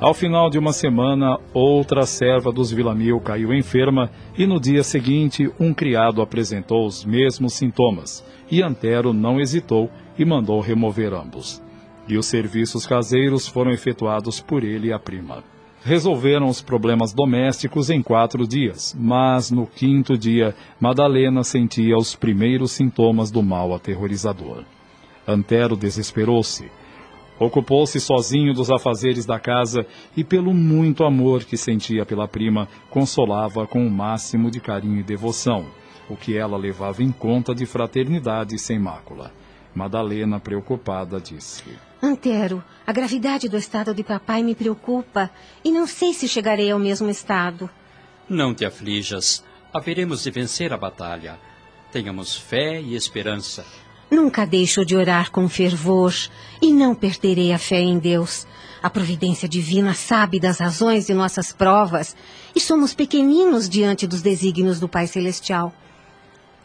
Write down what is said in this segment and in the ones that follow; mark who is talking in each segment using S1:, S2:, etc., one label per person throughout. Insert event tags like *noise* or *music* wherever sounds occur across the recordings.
S1: Ao final de uma semana, outra serva dos Villamil caiu enferma e no dia seguinte um criado apresentou os mesmos sintomas e Antero não hesitou e mandou remover ambos. E os serviços caseiros foram efetuados por ele e a prima. Resolveram os problemas domésticos em quatro dias, mas no quinto dia, Madalena sentia os primeiros sintomas do mal aterrorizador. Antero desesperou-se Ocupou-se sozinho dos afazeres da casa e, pelo muito amor que sentia pela prima, consolava com o máximo de carinho e devoção, o que ela levava em conta de fraternidade sem mácula. Madalena, preocupada, disse:
S2: Antero, a gravidade do estado de papai me preocupa e não sei se chegarei ao mesmo estado.
S3: Não te aflijas. Haveremos de vencer a batalha. Tenhamos fé e esperança.
S2: Nunca deixo de orar com fervor e não perderei a fé em Deus. A providência divina sabe das razões de nossas provas e somos pequeninos diante dos desígnios do Pai Celestial.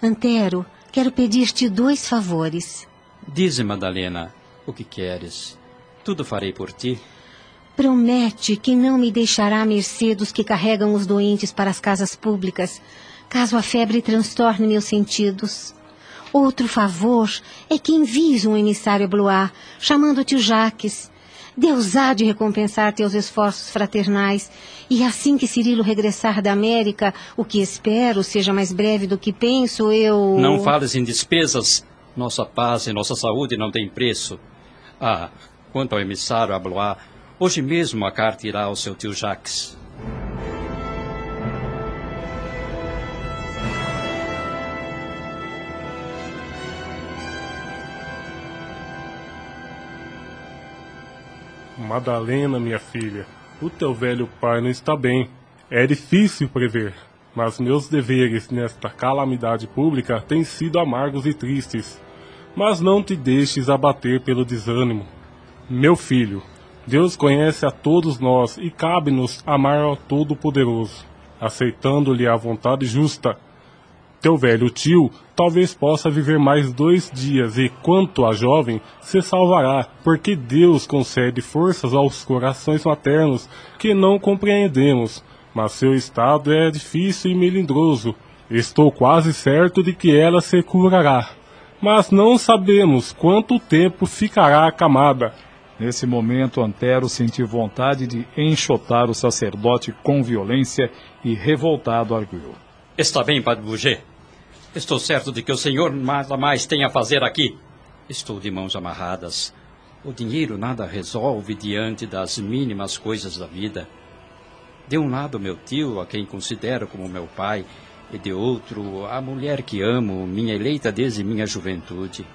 S2: Antero, quero pedir-te dois favores.
S3: Dize, Madalena, o que queres. Tudo farei por ti.
S2: Promete que não me deixará à mercê dos que carregam os doentes para as casas públicas, caso a febre transtorne meus sentidos. Outro favor é que envies um emissário a Blois, chamando-te o Jaques. Deus há de recompensar teus esforços fraternais, e assim que Cirilo regressar da América, o que espero seja mais breve do que penso, eu.
S3: Não fales em despesas. Nossa paz e nossa saúde não têm preço. Ah, quanto ao emissário a Blois, hoje mesmo a carta irá ao seu tio Jacques.
S4: Madalena, minha filha, o teu velho pai não está bem. É difícil prever, mas meus deveres nesta calamidade pública têm sido amargos e tristes. Mas não te deixes abater pelo desânimo. Meu filho, Deus conhece a todos nós e cabe-nos amar ao Todo-Poderoso, aceitando-lhe a vontade justa teu velho tio talvez possa viver mais dois dias e, quanto a jovem, se salvará, porque Deus concede forças aos corações maternos que não compreendemos, mas seu estado é difícil e melindroso. Estou quase certo de que ela se curará, mas não sabemos quanto tempo ficará acamada.
S1: Nesse momento, Antero sentiu vontade de enxotar o sacerdote com violência e, revoltado, arguiu.
S3: Está bem, Padre Bouget. Estou certo de que o senhor nada mais tem a fazer aqui. Estou de mãos amarradas. O dinheiro nada resolve diante das mínimas coisas da vida. De um lado, meu tio, a quem considero como meu pai, e de outro, a mulher que amo, minha eleita desde minha juventude.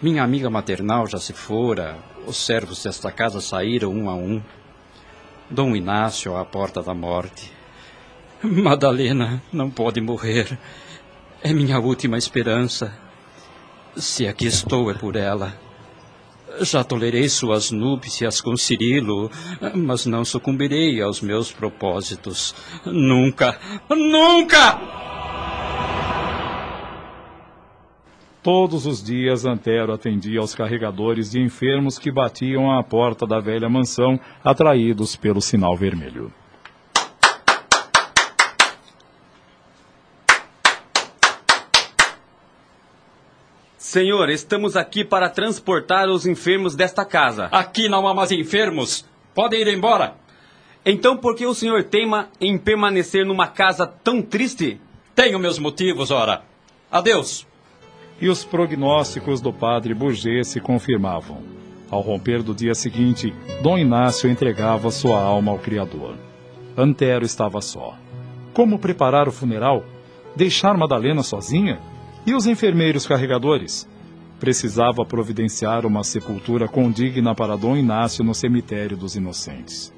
S3: Minha amiga maternal já se fora, os servos desta casa saíram um a um. Dom Inácio à porta da morte. *laughs* Madalena não pode morrer. É minha última esperança. Se aqui estou, é por ela. Já tolerei suas núpcias com Cirilo, mas não sucumbirei aos meus propósitos. Nunca, nunca!
S1: Todos os dias Antero atendia aos carregadores de enfermos que batiam à porta da velha mansão, atraídos pelo sinal vermelho.
S5: Senhor, estamos aqui para transportar os enfermos desta casa.
S3: Aqui não há mais enfermos. Podem ir embora.
S5: Então por que o senhor teima em permanecer numa casa tão triste?
S3: Tenho meus motivos, ora. Adeus.
S1: E os prognósticos do padre Bourget se confirmavam. Ao romper do dia seguinte, Dom Inácio entregava sua alma ao Criador. Antero estava só. Como preparar o funeral? Deixar Madalena sozinha? E os enfermeiros carregadores? precisava providenciar uma sepultura condigna para Dom Inácio no cemitério dos Inocentes.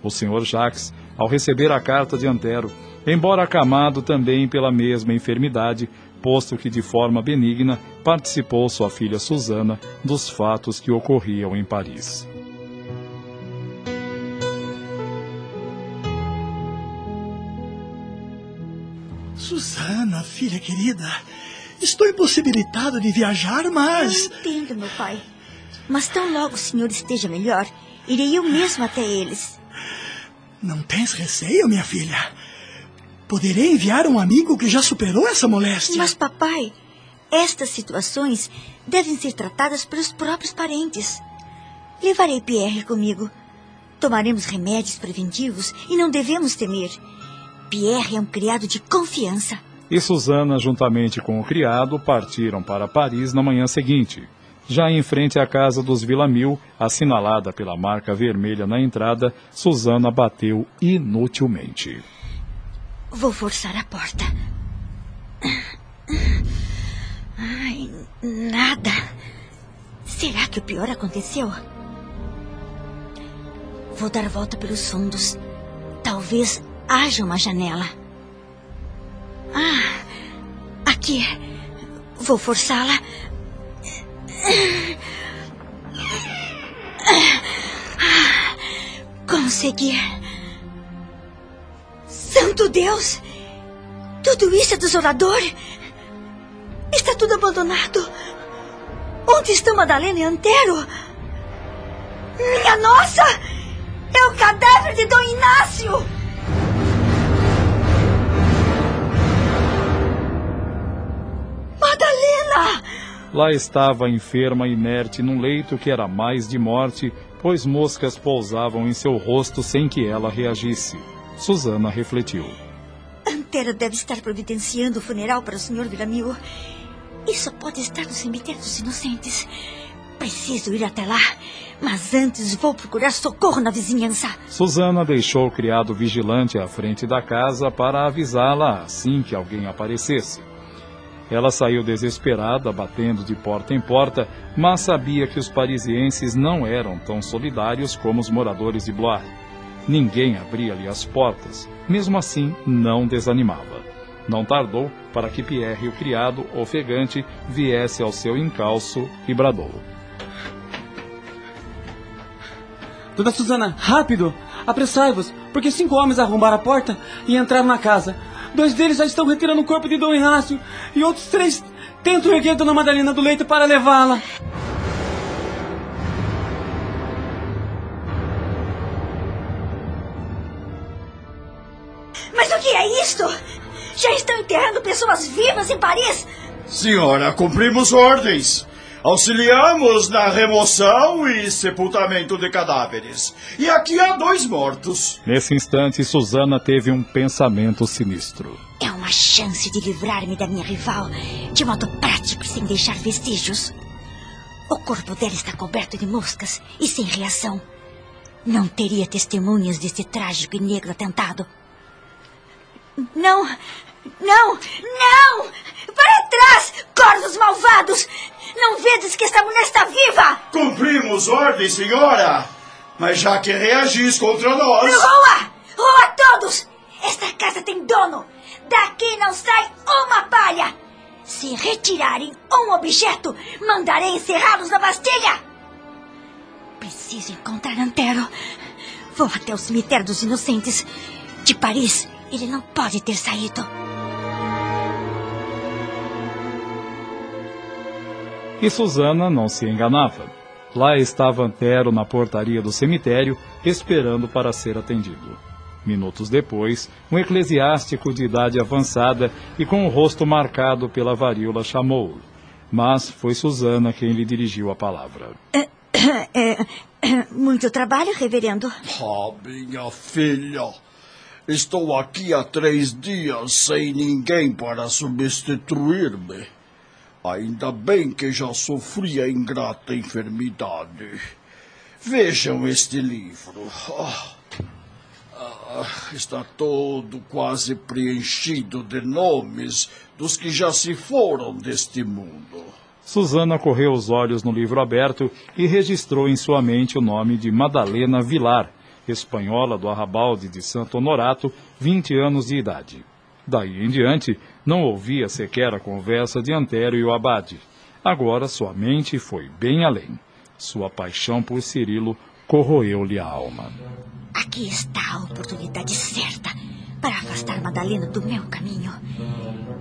S1: O senhor Jacques, ao receber a carta de Antero, embora acamado também pela mesma enfermidade, posto que de forma benigna participou sua filha Susana dos fatos que ocorriam em Paris.
S6: Susana, filha querida, estou impossibilitado de viajar, mas.
S7: Eu entendo, meu pai. Mas tão logo o senhor esteja melhor, irei eu mesmo até eles.
S6: Não tens receio, minha filha? Poderei enviar um amigo que já superou essa moléstia.
S7: Mas, papai, estas situações devem ser tratadas pelos próprios parentes. Levarei Pierre comigo. Tomaremos remédios preventivos e não devemos temer. Pierre é um criado de confiança.
S1: E Susana, juntamente com o criado, partiram para Paris na manhã seguinte. Já em frente à casa dos Villamil, assinalada pela marca vermelha na entrada, Susana bateu inutilmente.
S7: Vou forçar a porta. Ai, nada. Será que o pior aconteceu? Vou dar volta pelos fundos. Talvez haja uma janela. Ah, aqui. Vou forçá-la Consegui. Santo Deus! Tudo isso é desolador? Está tudo abandonado. Onde estão Madalena e Antero? Minha nossa! É o cadáver de Dom Inácio!
S1: Lá estava enferma, inerte, num leito que era mais de morte, pois moscas pousavam em seu rosto sem que ela reagisse. Susana refletiu.
S7: Antero deve estar providenciando o funeral para o Sr. Villamil. Isso pode estar no cemitério dos inocentes. Preciso ir até lá, mas antes vou procurar socorro na vizinhança.
S1: Susana deixou o criado vigilante à frente da casa para avisá-la assim que alguém aparecesse. Ela saiu desesperada, batendo de porta em porta, mas sabia que os parisienses não eram tão solidários como os moradores de Blois. Ninguém abria-lhe as portas. Mesmo assim, não desanimava. Não tardou para que Pierre, o criado, ofegante, viesse ao seu encalço e bradou.
S5: Dona Susana, rápido! Apressai-vos, porque cinco homens arrombaram a porta e entraram na casa. Dois deles já estão retirando o corpo de Dom Inácio e outros três tentam erguer Dona Madalena do leito para levá-la.
S7: Mas o que é isto? Já estão enterrando pessoas vivas em Paris?
S8: Senhora, cumprimos ordens. Auxiliamos na remoção e sepultamento de cadáveres. E aqui há dois mortos.
S1: Nesse instante, Susana teve um pensamento sinistro.
S7: É uma chance de livrar-me da minha rival, de modo prático e sem deixar vestígios. O corpo dela está coberto de moscas e sem reação. Não teria testemunhas deste trágico e negro atentado. Não! Não! Não! Viva?
S8: Cumprimos ordem, senhora. Mas já que reagis contra nós.
S7: Rua! Rua todos! Esta casa tem dono! Daqui não sai uma palha! Se retirarem um objeto, mandarei encerrá-los na Bastilha! Preciso encontrar Antero. Vou até o cemitério dos inocentes. De Paris, ele não pode ter saído.
S1: E Susana não se enganava. Lá estava Antero na portaria do cemitério, esperando para ser atendido. Minutos depois, um eclesiástico de idade avançada e com o rosto marcado pela varíola chamou-o. Mas foi Susana quem lhe dirigiu a palavra.
S7: É, *coughs* é, *coughs* muito trabalho, reverendo?
S8: Ah, minha filha. Estou aqui há três dias sem ninguém para substituir-me. Ainda bem que já sofri a ingrata enfermidade. Vejam este livro. Ah, ah, está todo quase preenchido de nomes dos que já se foram deste mundo.
S1: Susana correu os olhos no livro aberto e registrou em sua mente o nome de Madalena Vilar, espanhola do Arrabalde de Santo Honorato, 20 anos de idade. Daí em diante, não ouvia sequer a conversa de Antério e o abade. Agora sua mente foi bem além. Sua paixão por Cirilo corroeu-lhe a alma.
S7: Aqui está a oportunidade certa para afastar Madalena do meu caminho.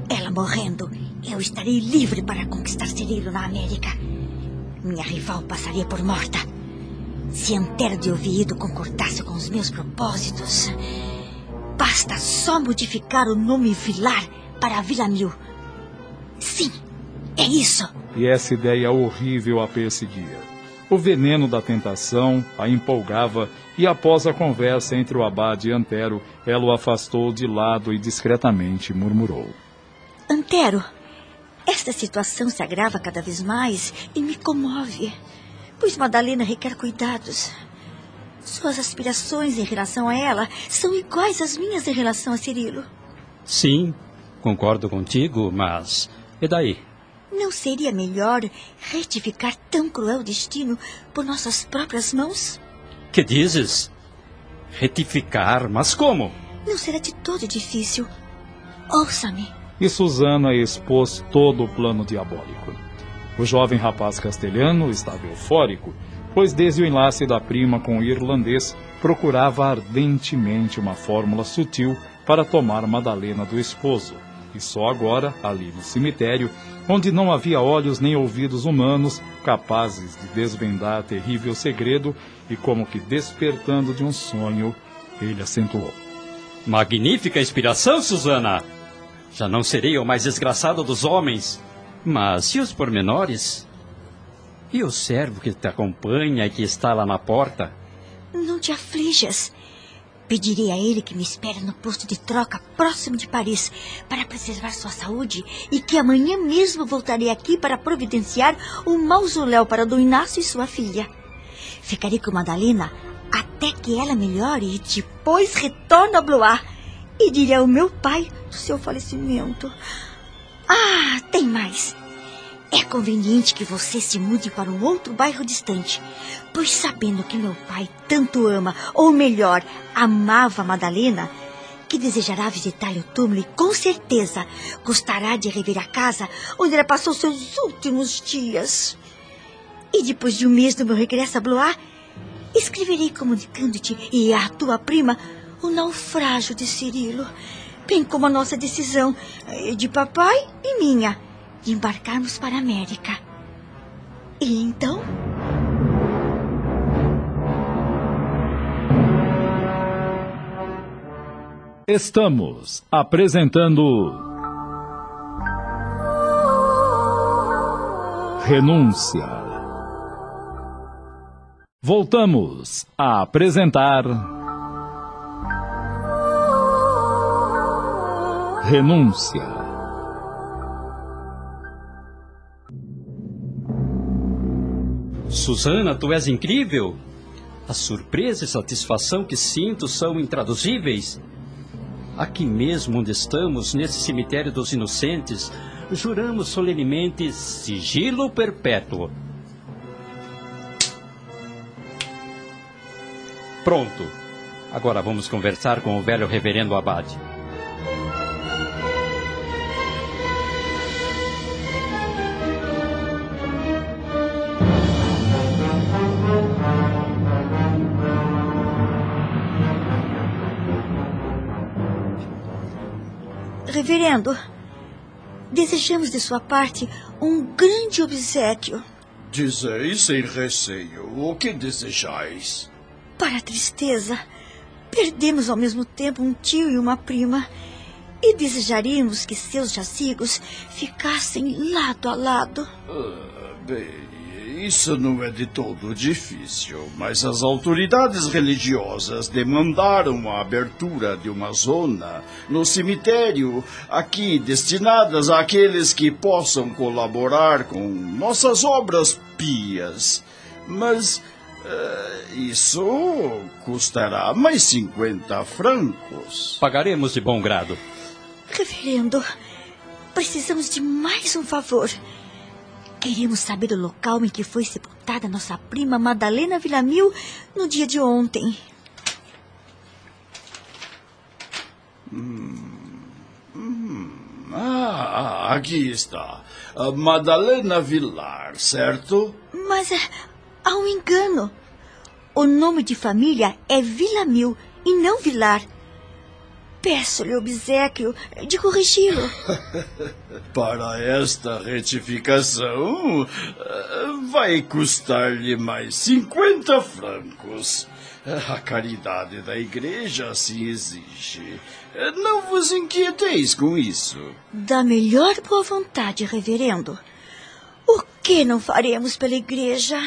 S7: Ela morrendo, eu estarei livre para conquistar Cirilo na América. Minha rival passaria por morta. Se Antero de Ouvido concordasse com os meus propósitos, basta só modificar o nome Vilar para Vila Mil. Sim, é isso.
S1: E essa ideia horrível a perseguia. O veneno da tentação a empolgava e, após a conversa entre o abade e Antero, ela o afastou de lado e discretamente murmurou:
S7: Antero, esta situação se agrava cada vez mais e me comove, pois Madalena requer cuidados. Suas aspirações em relação a ela são iguais às minhas em relação a Cirilo.
S3: Sim, concordo contigo, mas. E daí?
S7: Não seria melhor retificar tão cruel destino por nossas próprias mãos?
S3: Que dizes? Retificar? Mas como?
S7: Não será de todo difícil. Ouça-me.
S1: E Susana expôs todo o plano diabólico. O jovem rapaz castelhano estava eufórico, pois desde o enlace da prima com o irlandês procurava ardentemente uma fórmula sutil para tomar Madalena do esposo e só agora, ali no cemitério, onde não havia olhos nem ouvidos humanos capazes de desvendar terrível segredo, e como que despertando de um sonho, ele acentuou:
S3: Magnífica inspiração, Susana! Já não serei o mais desgraçado dos homens. Mas e os pormenores? E o servo que te acompanha e que está lá na porta?
S7: Não te aflijas. Pedirei a ele que me espere no posto de troca próximo de Paris para preservar sua saúde e que amanhã mesmo voltarei aqui para providenciar um mausoléu para Dom Inácio e sua filha. Ficarei com Madalena até que ela melhore e depois retorno a Blois e direi ao meu pai do seu falecimento. Ah, tem mais. É conveniente que você se mude para um outro bairro distante, pois sabendo que meu pai tanto ama, ou melhor, amava Madalena, que desejará visitar-lhe o túmulo e com certeza gostará de rever a casa onde ela passou seus últimos dias. E depois de um mês do meu regresso a Blois, escreverei comunicando-te e à tua prima o naufrágio de Cirilo, bem como a nossa decisão de papai e minha embarcarmos para a América. E então?
S1: Estamos apresentando. Renúncia. Voltamos a apresentar. Renúncia.
S3: Susana, tu és incrível. A surpresa e satisfação que sinto são intraduzíveis. Aqui mesmo onde estamos, nesse cemitério dos inocentes, juramos solenemente sigilo perpétuo. Pronto. Agora vamos conversar com o velho reverendo Abade.
S7: Reverendo, desejamos de sua parte um grande obsequio.
S8: Dizeis sem receio o que desejais.
S7: Para a tristeza, perdemos ao mesmo tempo um tio e uma prima. E desejaríamos que seus jazigos ficassem lado a lado.
S8: Ah, bem, isso não é de todo difícil, mas as autoridades religiosas demandaram a abertura de uma zona no cemitério aqui destinadas àqueles que possam colaborar com nossas obras pias. Mas uh, isso custará mais 50 francos.
S3: Pagaremos de bom grado.
S7: Reverendo, precisamos de mais um favor. Queremos saber o local em que foi sepultada nossa prima Madalena Villamil no dia de ontem.
S8: Ah, aqui está. A Madalena Vilar, certo?
S7: Mas é, há um engano. O nome de família é Villamil e não Vilar. Peço-lhe obsequio de corrigi-lo. *laughs*
S8: Para esta retificação, vai custar-lhe mais 50 francos. A caridade da igreja assim exige. Não vos inquieteis com isso.
S7: Da melhor boa vontade, reverendo. O que não faremos pela igreja?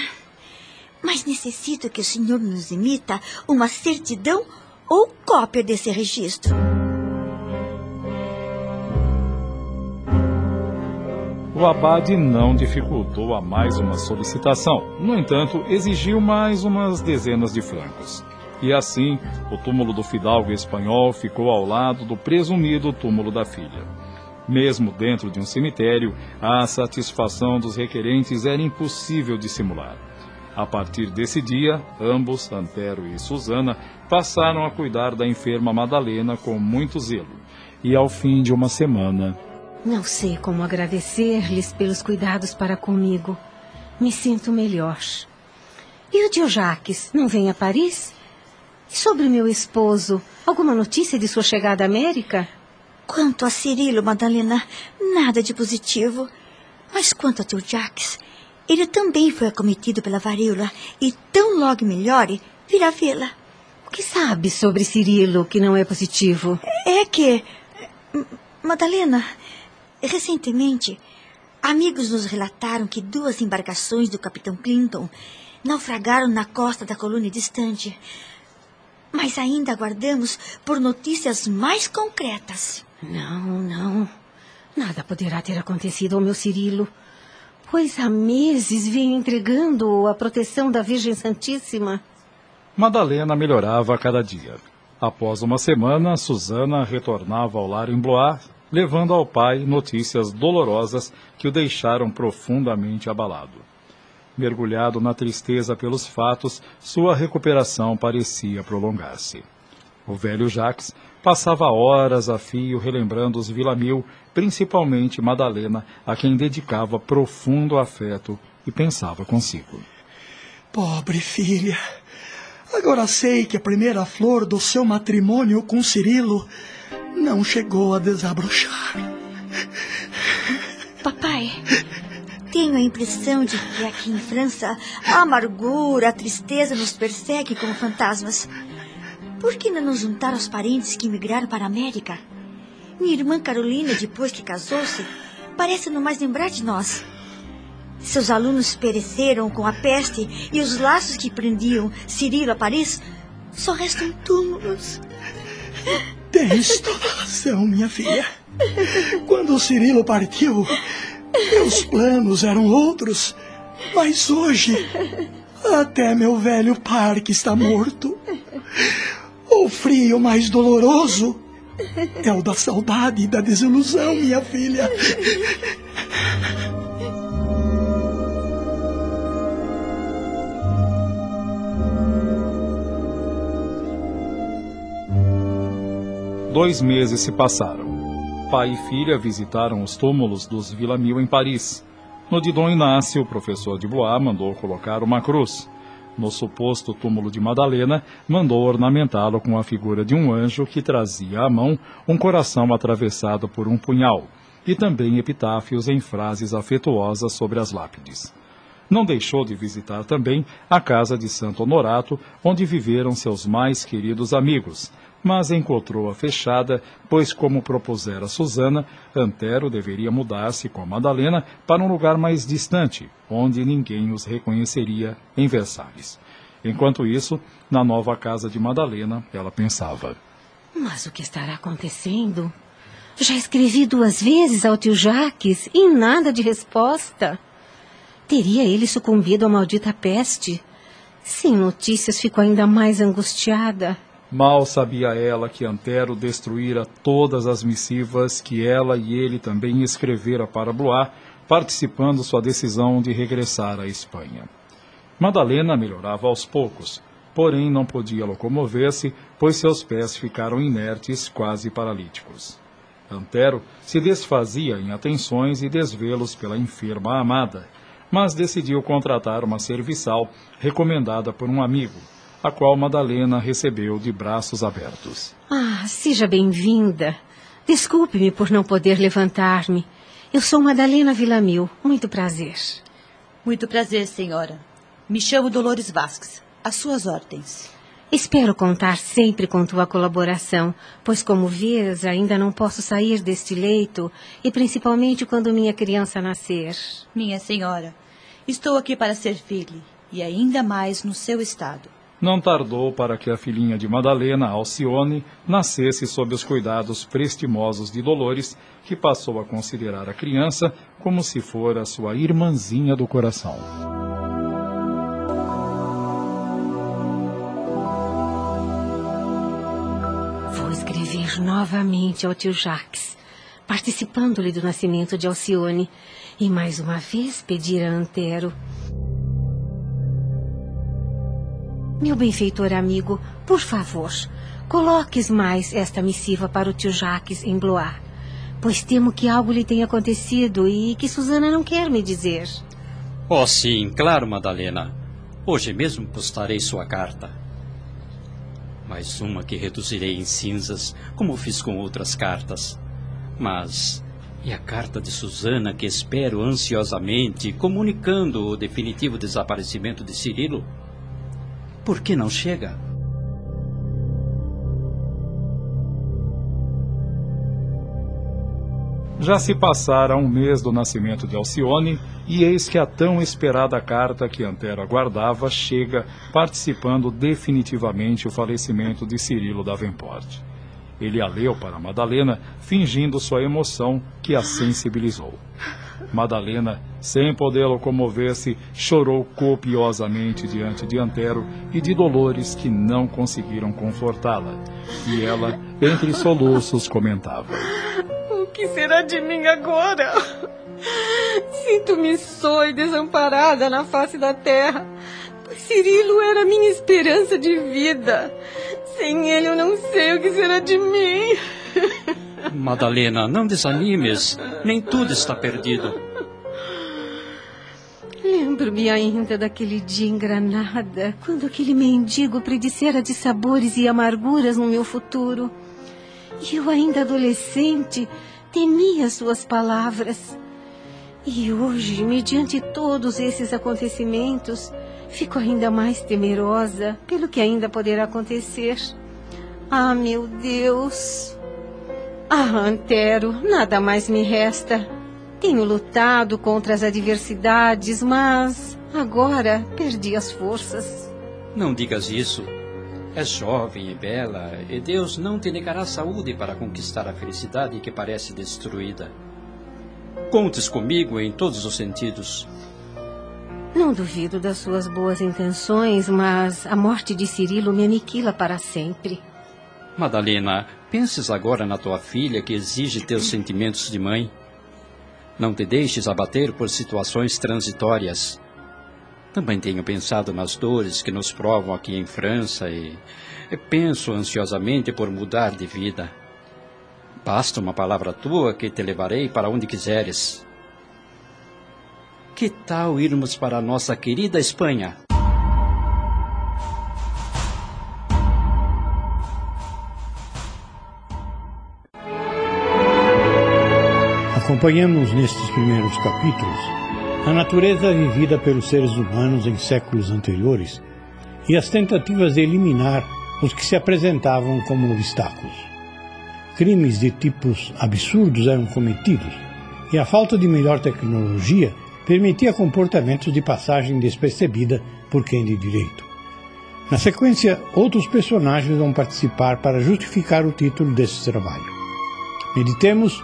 S7: Mas necessito que o senhor nos imita uma certidão ou cópia desse registro.
S1: O abade não dificultou a mais uma solicitação. No entanto, exigiu mais umas dezenas de francos. E assim, o túmulo do fidalgo espanhol ficou ao lado do presumido túmulo da filha. Mesmo dentro de um cemitério, a satisfação dos requerentes era impossível de simular. A partir desse dia, ambos, Antero e Susana, passaram a cuidar da enferma Madalena com muito zelo. E ao fim de uma semana,
S2: Não sei como agradecer-lhes pelos cuidados para comigo. Me sinto melhor. E o tio Jaques não vem a Paris? E sobre meu esposo, alguma notícia de sua chegada à América?
S7: Quanto a Cirilo, Madalena, nada de positivo. Mas quanto a teu Jacques, ele também foi acometido pela varíola e tão logo melhore, virá vê-la.
S2: O que sabe sobre Cirilo que não é positivo?
S7: É que... M- Madalena, recentemente, amigos nos relataram que duas embarcações do Capitão Clinton naufragaram na costa da colônia distante. Mas ainda aguardamos por notícias mais concretas.
S2: Não, não. Nada poderá ter acontecido ao meu Cirilo. Pois há meses venho entregando-o à proteção da Virgem Santíssima.
S1: Madalena melhorava a cada dia. Após uma semana, Susana retornava ao lar em Blois, levando ao pai notícias dolorosas que o deixaram profundamente abalado. Mergulhado na tristeza pelos fatos, sua recuperação parecia prolongar-se. O velho Jacques passava horas a fio relembrando os Villamil, principalmente Madalena, a quem dedicava profundo afeto e pensava consigo.
S6: Pobre filha. Agora sei que a primeira flor do seu matrimônio com Cirilo não chegou a desabrochar.
S7: Papai, tenho a impressão de que aqui em França a amargura, a tristeza nos persegue como fantasmas. Por que não nos juntar aos parentes que migraram para a América? Minha irmã Carolina, depois que casou-se, parece não mais lembrar de nós. Seus alunos pereceram com a peste e os laços que prendiam Cirilo a Paris só restam túmulos.
S6: Tens toda razão, minha filha. Quando Cirilo partiu, meus planos eram outros. Mas hoje, até meu velho parque está morto. O frio mais doloroso é o da saudade e da desilusão, minha filha.
S1: Dois meses se passaram. Pai e filha visitaram os túmulos dos Villamil em Paris. No de Dom Inácio, o professor de Blois mandou colocar uma cruz. No suposto túmulo de Madalena, mandou ornamentá-lo com a figura de um anjo que trazia à mão um coração atravessado por um punhal, e também epitáfios em frases afetuosas sobre as lápides. Não deixou de visitar também a casa de Santo Honorato, onde viveram seus mais queridos amigos, mas encontrou-a fechada, pois, como propusera Susana, Antero deveria mudar-se com Madalena para um lugar mais distante, onde ninguém os reconheceria em Versalhes. Enquanto isso, na nova casa de Madalena, ela pensava.
S2: Mas o que estará acontecendo? Já escrevi duas vezes ao tio Jaques e nada de resposta. Teria ele sucumbido à maldita peste? Sem notícias, ficou ainda mais angustiada.
S1: Mal sabia ela que Antero destruíra todas as missivas que ela e ele também escrevera para Blois, participando sua decisão de regressar à Espanha. Madalena melhorava aos poucos, porém não podia locomover-se, pois seus pés ficaram inertes, quase paralíticos. Antero se desfazia em atenções e desvelos pela enferma amada, mas decidiu contratar uma serviçal recomendada por um amigo, a qual Madalena recebeu de braços abertos.
S2: Ah, seja bem-vinda. Desculpe-me por não poder levantar-me. Eu sou Madalena Villamil. Muito prazer.
S9: Muito prazer, senhora. Me chamo Dolores Vasques. Às suas ordens.
S2: Espero contar sempre com tua colaboração, pois, como vês, ainda não posso sair deste leito, e principalmente quando minha criança nascer.
S9: Minha senhora, estou aqui para servir-lhe, e ainda mais no seu estado.
S1: Não tardou para que a filhinha de Madalena, Alcione, nascesse sob os cuidados prestimosos de Dolores, que passou a considerar a criança como se fora sua irmãzinha do coração.
S2: escrever novamente ao tio Jacques, participando-lhe do nascimento de Alcione, e mais uma vez pedir a Antero. Meu benfeitor amigo, por favor, coloques mais esta missiva para o tio Jacques em Blois, pois temo que algo lhe tenha acontecido e que Susana não quer me dizer.
S3: Oh, sim, claro, Madalena. Hoje mesmo postarei sua carta. Mais uma que reduzirei em cinzas, como fiz com outras cartas. Mas e a carta de Susana que espero ansiosamente, comunicando o definitivo desaparecimento de Cirilo? Por que não chega?
S1: Já se passara um mês do nascimento de Alcione, e eis que a tão esperada carta que Antero aguardava chega, participando definitivamente o falecimento de Cirilo Davenport. Ele a leu para Madalena, fingindo sua emoção, que a sensibilizou. Madalena, sem poder locomover-se, chorou copiosamente diante de Antero e de Dolores, que não conseguiram confortá-la. E ela, entre soluços, comentava:
S10: que será de mim agora? Sinto-me só e desamparada na face da terra, pois Cirilo era minha esperança de vida. Sem ele eu não sei o que será de mim.
S3: Madalena, não desanimes. Nem tudo está perdido.
S2: Lembro-me ainda daquele dia em Granada, quando aquele mendigo predissera de sabores e amarguras no meu futuro. E eu, ainda adolescente, temia suas palavras. E hoje, mediante todos esses acontecimentos, fico ainda mais temerosa pelo que ainda poderá acontecer. Ah, meu Deus! Ah, Antero, nada mais me resta. Tenho lutado contra as adversidades, mas agora perdi as forças.
S3: Não digas isso. És jovem e bela, e Deus não te negará saúde para conquistar a felicidade que parece destruída. Contes comigo em todos os sentidos.
S2: Não duvido das suas boas intenções, mas a morte de Cirilo me aniquila para sempre.
S3: Madalena, penses agora na tua filha que exige teus sentimentos de mãe. Não te deixes abater por situações transitórias. Também tenho pensado nas dores que nos provam aqui em França e, penso ansiosamente por mudar de vida. Basta uma palavra tua que te levarei para onde quiseres. Que tal irmos para a nossa querida Espanha?
S11: Acompanhamos nestes primeiros capítulos a natureza vivida pelos seres humanos em séculos anteriores e as tentativas de eliminar os que se apresentavam como obstáculos. Crimes de tipos absurdos eram cometidos e a falta de melhor tecnologia permitia comportamentos de passagem despercebida por quem de direito. Na sequência, outros personagens vão participar para justificar o título desse trabalho. Meditemos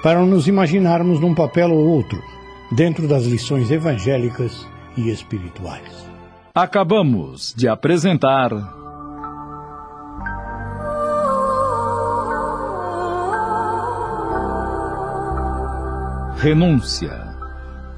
S11: para nos imaginarmos num papel ou outro, dentro das lições evangélicas e espirituais.
S1: Acabamos de apresentar. Renúncia